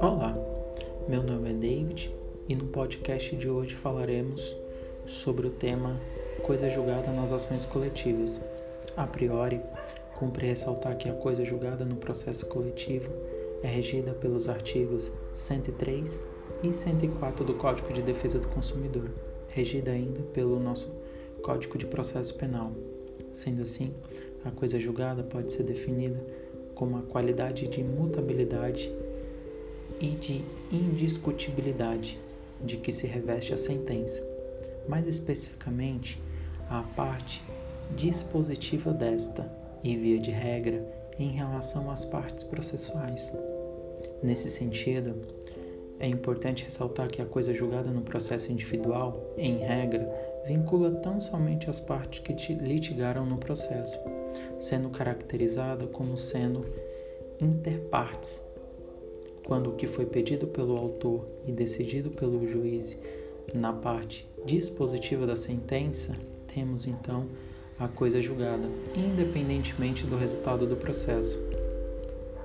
Olá, meu nome é David e no podcast de hoje falaremos sobre o tema Coisa julgada nas ações coletivas. A priori, cumpre ressaltar que a coisa julgada no processo coletivo é regida pelos artigos 103 e 104 do Código de Defesa do Consumidor, regida ainda pelo nosso Código de Processo Penal. Sendo assim, a coisa julgada pode ser definida como a qualidade de imutabilidade e de indiscutibilidade de que se reveste a sentença, mais especificamente a parte dispositiva desta e, via de regra, em relação às partes processuais. Nesse sentido, é importante ressaltar que a coisa julgada no processo individual, em regra, vincula tão somente as partes que litigaram no processo, sendo caracterizada como sendo interpartes, quando o que foi pedido pelo autor e decidido pelo juiz na parte dispositiva da sentença, temos então a coisa julgada, independentemente do resultado do processo.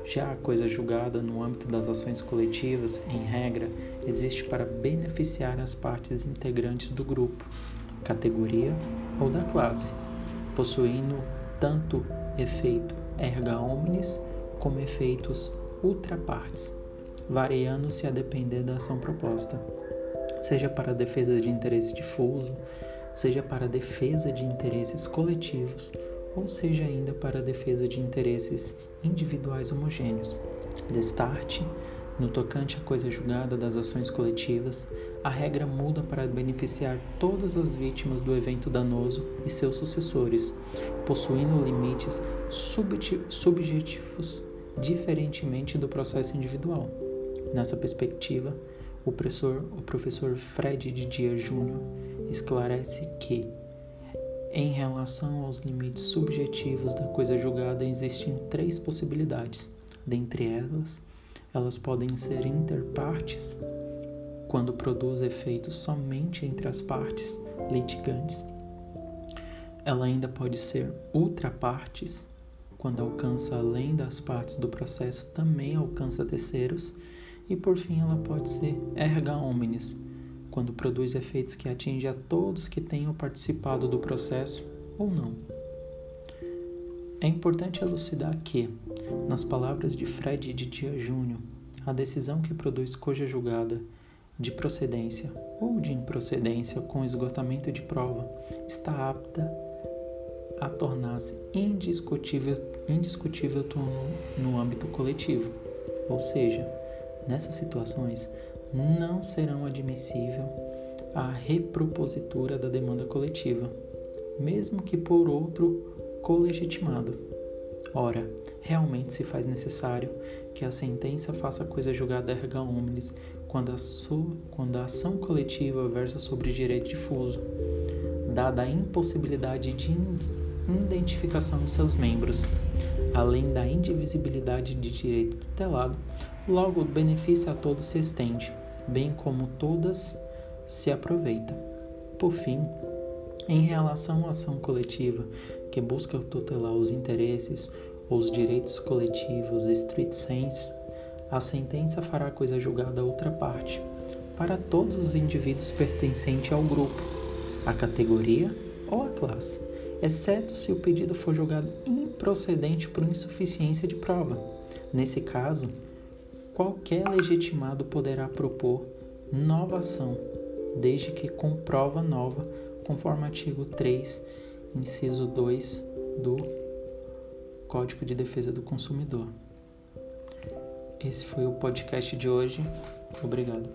Já a coisa julgada no âmbito das ações coletivas, em regra, existe para beneficiar as partes integrantes do grupo, categoria ou da classe, possuindo tanto efeito erga omnes como efeitos ultrapartes variando-se a depender da ação proposta, seja para defesa de interesse difuso, seja para defesa de interesses coletivos, ou seja ainda para defesa de interesses individuais homogêneos. Destarte, no tocante à coisa julgada das ações coletivas, a regra muda para beneficiar todas as vítimas do evento danoso e seus sucessores, possuindo limites subjetivos diferentemente do processo individual. Nessa perspectiva, o professor, o professor Fred Didier Júnior esclarece que, em relação aos limites subjetivos da coisa julgada, existem três possibilidades. Dentre elas, elas podem ser interpartes, quando produz efeitos somente entre as partes litigantes. Ela ainda pode ser ultrapartes, quando alcança além das partes do processo, também alcança terceiros e por fim, ela pode ser erga omnes, quando produz efeitos que atingem a todos que tenham participado do processo ou não. É importante elucidar que, nas palavras de Fred Didier Júnior, a decisão que produz coisa julgada de procedência ou de improcedência com esgotamento de prova está apta a tornar-se indiscutível, indiscutível no, no âmbito coletivo, ou seja, Nessas situações, não serão admissível a repropositura da demanda coletiva, mesmo que por outro colegitimado. Ora, realmente se faz necessário que a sentença faça coisa julgada erga omnes quando a, quando a ação coletiva versa sobre direito difuso, dada a impossibilidade de identificação de seus membros, além da indivisibilidade de direito tutelado Logo, o benefício a todos se estende, bem como todas se aproveita. Por fim, em relação à ação coletiva, que busca tutelar os interesses ou os direitos coletivos street sense, a sentença fará coisa julgada a outra parte, para todos os indivíduos pertencentes ao grupo, à categoria ou à classe, exceto se o pedido for julgado improcedente por insuficiência de prova. Nesse caso, qualquer legitimado poderá propor nova ação, desde que com prova nova, conforme artigo 3, inciso 2 do Código de Defesa do Consumidor. Esse foi o podcast de hoje. Obrigado.